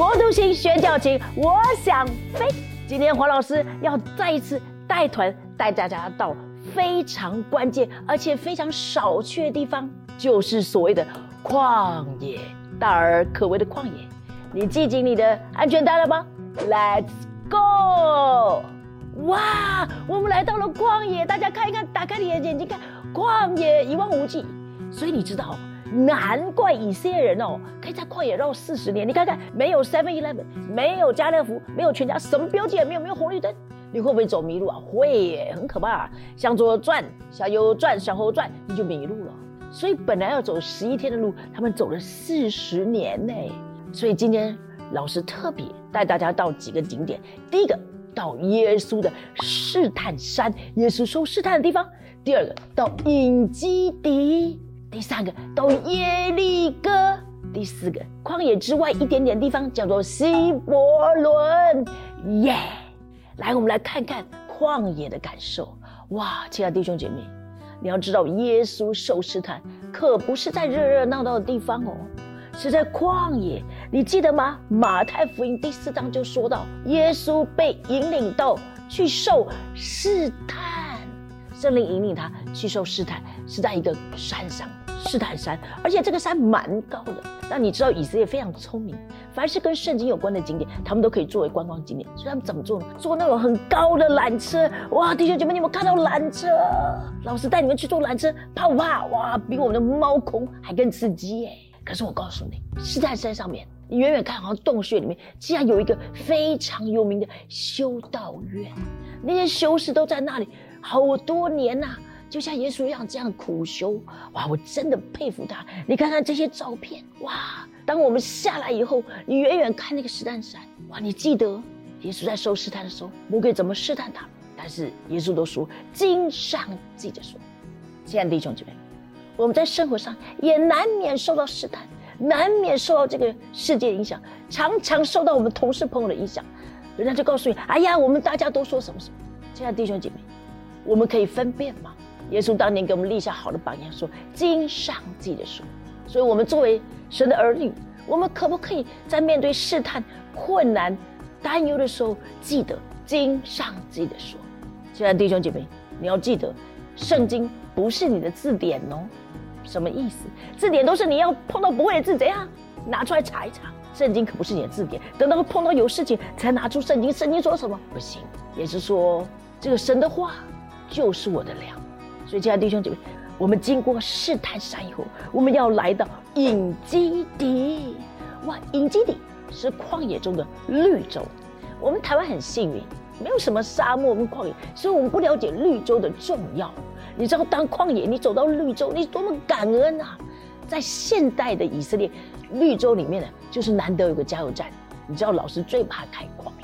国度星宣教情，我想飞。今天黄老师要再一次带团带大家到非常关键而且非常少去的地方，就是所谓的旷野，大而可畏的旷野。你系紧你的安全带了吗？Let's go！哇，我们来到了旷野，大家看一看，打开你的眼睛看，旷野一望无际。所以你知道。难怪以色列人哦，可以在旷野绕四十年。你看看，没有 Seven Eleven，没有家乐福，没有全家，什么标记也没有，没有红绿灯，你会不会走迷路啊？会，很可怕。向左转，向右转，向后转，你就迷路了。所以本来要走十一天的路，他们走了四十年呢。所以今天老师特别带大家到几个景点。第一个，到耶稣的试探山，耶稣受试探的地方；第二个，到隐基地。第三个到耶利哥，第四个旷野之外一点点地方叫做希伯伦，耶！来，我们来看看旷野的感受。哇，亲爱的弟兄姐妹，你要知道，耶稣受试探可不是在热热闹闹的地方哦，是在旷野。你记得吗？马太福音第四章就说到，耶稣被引领到去受试探，圣灵引领他去受试探，是在一个山上。试探山，而且这个山蛮高的。那你知道以色列非常聪明，凡是跟圣经有关的景点，他们都可以作为观光景点。所以他们怎么做呢？坐那种很高的缆车。哇，弟兄姐妹，你有没有看到缆车？老师带你们去坐缆车，怕不怕？哇，比我们的猫空还更刺激耶！可是我告诉你，试探山上面，你远远看好像洞穴里面，竟然有一个非常有名的修道院，那些修士都在那里好多年呐。就像耶稣一样这样苦修，哇！我真的佩服他。你看看这些照片，哇！当我们下来以后，你远远看那个试探山，哇！你记得耶稣在受试探的时候，魔鬼怎么试探他？但是耶稣都说：“经上记着说，亲爱的弟兄姐妹，我们在生活上也难免受到试探，难免受到这个世界影响，常常受到我们同事朋友的影响，人家就告诉你：哎呀，我们大家都说什么什么。亲爱的弟兄姐妹，我们可以分辨吗？耶稣当年给我们立下好的榜样，说经上记的说，所以我们作为神的儿女，我们可不可以在面对试探、困难、担忧的时候，记得经上记的说？亲爱的弟兄姐妹，你要记得，圣经不是你的字典哦。什么意思？字典都是你要碰到不会的字，怎样拿出来查一查？圣经可不是你的字典，等到碰到有事情才拿出圣经。圣经说什么？不行。也是说，这个神的话就是我的粮。所以，亲爱的弟兄姐妹，我们经过试探山以后，我们要来到隐基底。哇，隐基底是旷野中的绿洲。我们台湾很幸运，没有什么沙漠跟旷野，所以我们不了解绿洲的重要。你知道，当旷野你走到绿洲，你多么感恩啊！在现代的以色列，绿洲里面呢，就是难得有个加油站。你知道，老师最怕开矿。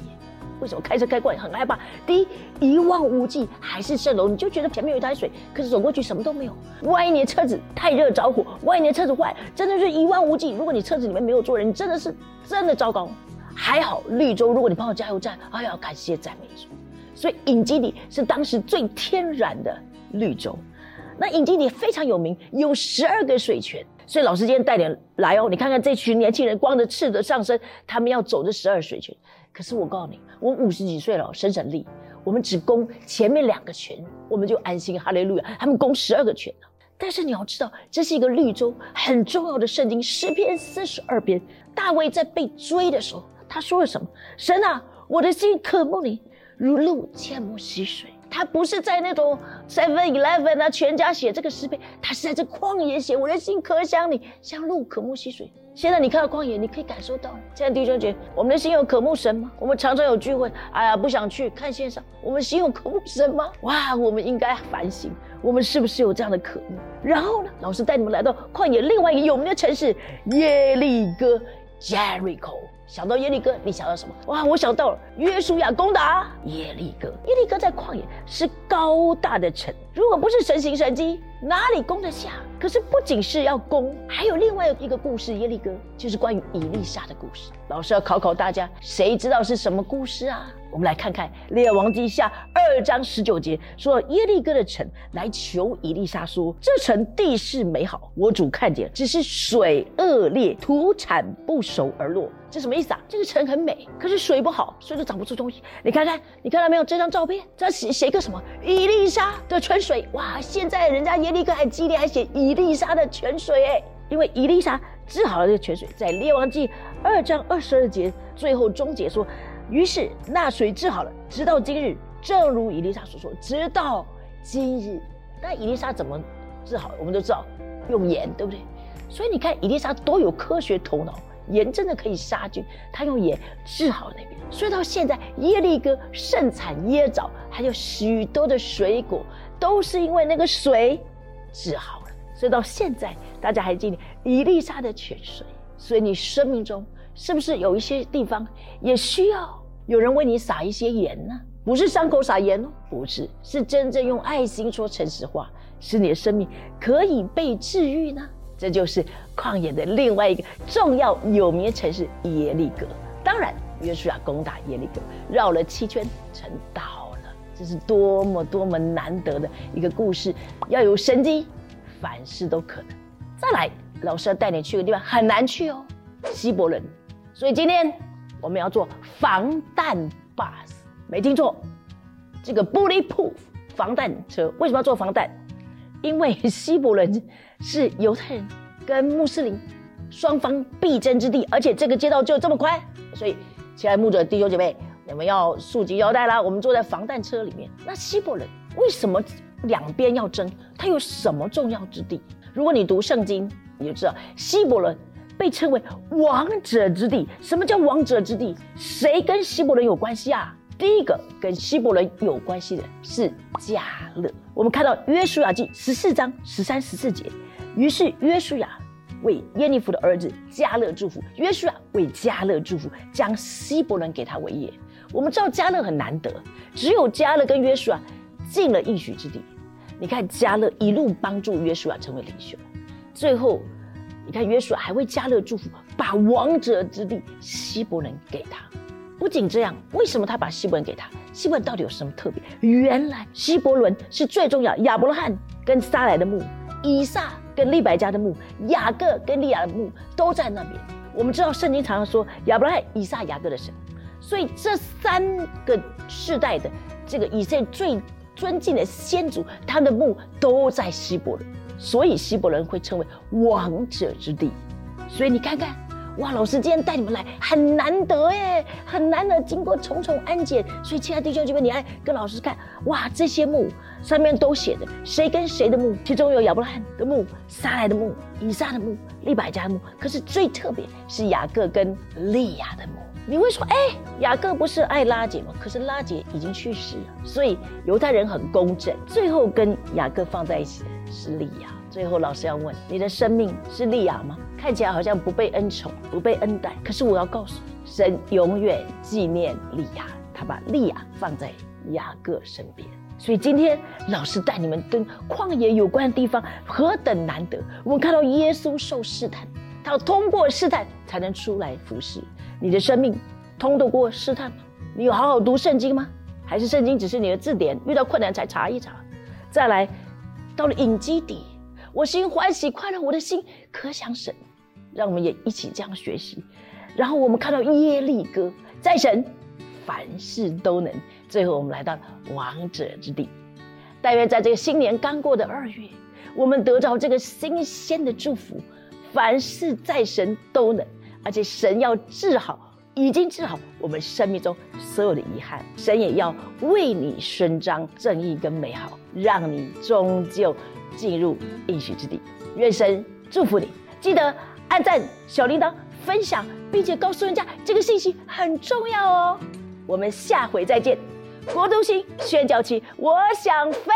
为什么开车开过来很害怕？第一，一望无际，海市蜃楼，你就觉得前面有一滩水，可是走过去什么都没有。万一你的车子太热着火，万一你的车子坏，真的是一望无际。如果你车子里面没有坐人，你真的是真的糟糕。还好绿洲，如果你碰到加油站，哎呀，感谢赞美主。所以隐基底是当时最天然的绿洲。那隐基底非常有名，有十二个水泉。所以老师今天带点来哦，你看看这群年轻人光着赤的上身，他们要走这十二水泉。可是我告诉你，我五十几岁了，省省力，我们只攻前面两个群，我们就安心，哈利路亚。他们攻十二个泉但是你要知道，这是一个绿洲，很重要的圣经诗篇四十二篇。大卫在被追的时候，他说了什么？神啊，我的心渴慕你，如鹿切慕溪水。他不是在那种 Seven Eleven 啊，全家写这个诗篇，他是在这旷野写，我的心可想你，像鹿渴慕溪水。现在你看到旷野，你可以感受到。现在弟兄姐，我们的心有渴慕神吗？我们常常有聚会，哎呀，不想去看线上。我们心有渴慕神吗？哇，我们应该反省，我们是不是有这样的渴慕？然后呢，老师带你们来到旷野另外一个有名的城市耶利哥 （Jericho）。想到耶利哥，你想到什么？哇，我想到了约书亚攻打耶利哥。耶利哥在旷野是高大的城，如果不是神行神迹，哪里攻得下？可是不仅是要攻，还有另外一个故事，耶利哥就是关于以利沙的故事。老师要考考大家，谁知道是什么故事啊？我们来看看《列王记下》二章十九节，说耶利哥的城来求以利沙说：“这城地势美好，我主看见，只是水恶劣，土产不熟而落。”这什么意思啊？这个城很美，可是水不好，所以都长不出东西。你看看，你看到没有这张照片？这写写个什么？以利沙的泉水。哇，现在人家耶利哥还激烈，还写伊丽莎的泉水哎，因为伊丽莎治好了这个泉水，在《列王记》二章二十二节最后终结说。于是那水治好了，直到今日，正如伊丽莎所说，直到今日。那伊丽莎怎么治好？我们都知道用盐，对不对？所以你看伊丽莎多有科学头脑，盐真的可以杀菌，他用盐治好那边。所以到现在耶利哥盛产椰枣，还有许多的水果，都是因为那个水治好了。所以到现在大家还记得伊丽莎的泉水。所以你生命中。是不是有一些地方也需要有人为你撒一些盐呢？不是伤口撒盐哦，不是，是真正用爱心说诚实话，使你的生命可以被治愈呢？这就是旷野的另外一个重要有名城市耶利哥。当然，约书亚攻打耶利哥，绕了七圈，成岛。这是多么多么难得的一个故事！要有神机，凡事都可能。再来，老师要带你去个地方，很难去哦，希伯伦。所以今天我们要做防弹 bus，没听错，这个 bulletproof 防弹车为什么要做防弹？因为西伯伦是犹太人跟穆斯林双方必争之地，而且这个街道就这么宽，所以亲爱的牧者弟兄姐妹，你们要束紧腰带啦。我们坐在防弹车里面。那希伯伦为什么两边要争？它有什么重要之地？如果你读圣经，你就知道希伯伦。被称为王者之地。什么叫王者之地？谁跟希伯伦有关系啊？第一个跟希伯伦有关系的是加勒。我们看到约书亚记十四章十三十四节，于是约书亚为耶利弗的儿子加勒祝福。约书亚为加勒祝福，将希伯伦给他为业。我们知道加勒很难得，只有加勒跟约书亚进了应许之地。你看加勒一路帮助约书亚成为领袖，最后。你看，约书亚还为加勒祝福，把王者之地希伯伦给他。不仅这样，为什么他把希伯伦给他？希伯伦到底有什么特别？原来希伯伦是最重要，亚伯拉罕跟撒来的墓，以撒跟利百加的墓，雅各跟利亚的墓都在那边。我们知道圣经常常说亚伯拉罕、以撒、雅各的神，所以这三个世代的这个以色列最尊敬的先祖，他的墓都在希伯伦。所以希伯伦会称为王者之地，所以你看看，哇，老师今天带你们来很难得耶，很难得经过重重安检，所以亲爱的弟兄姐妹，你来跟老师看，哇，这些墓上面都写的谁跟谁的墓，其中有亚伯拉罕的墓、撒来的墓、以撒的墓、利百加的墓，可是最特别是雅各跟利亚的墓。你会说，哎，雅各不是爱拉姐吗？可是拉姐已经去世了，所以犹太人很公正，最后跟雅各放在一起的是利亚。最后，老师要问，你的生命是利亚吗？看起来好像不被恩宠，不被恩待，可是我要告诉你，神永远纪念利亚，他把利亚放在雅各身边。所以今天老师带你们跟旷野有关的地方何等难得！我们看到耶稣受试探，他要通过试探才能出来服侍。你的生命通得过试探吗？你有好好读圣经吗？还是圣经只是你的字典，遇到困难才查一查？再来，到了隐基底，我心欢喜快乐，我的心可想神。让我们也一起这样学习。然后我们看到耶利哥，在神凡事都能。最后我们来到王者之地。但愿在这个新年刚过的二月，我们得到这个新鲜的祝福，凡事在神都能。而且神要治好，已经治好我们生命中所有的遗憾。神也要为你伸张正义跟美好，让你终究进入应许之地。愿神祝福你，记得按赞、小铃铛、分享，并且告诉人家这个信息很重要哦。我们下回再见。国都星宣教期，我想飞。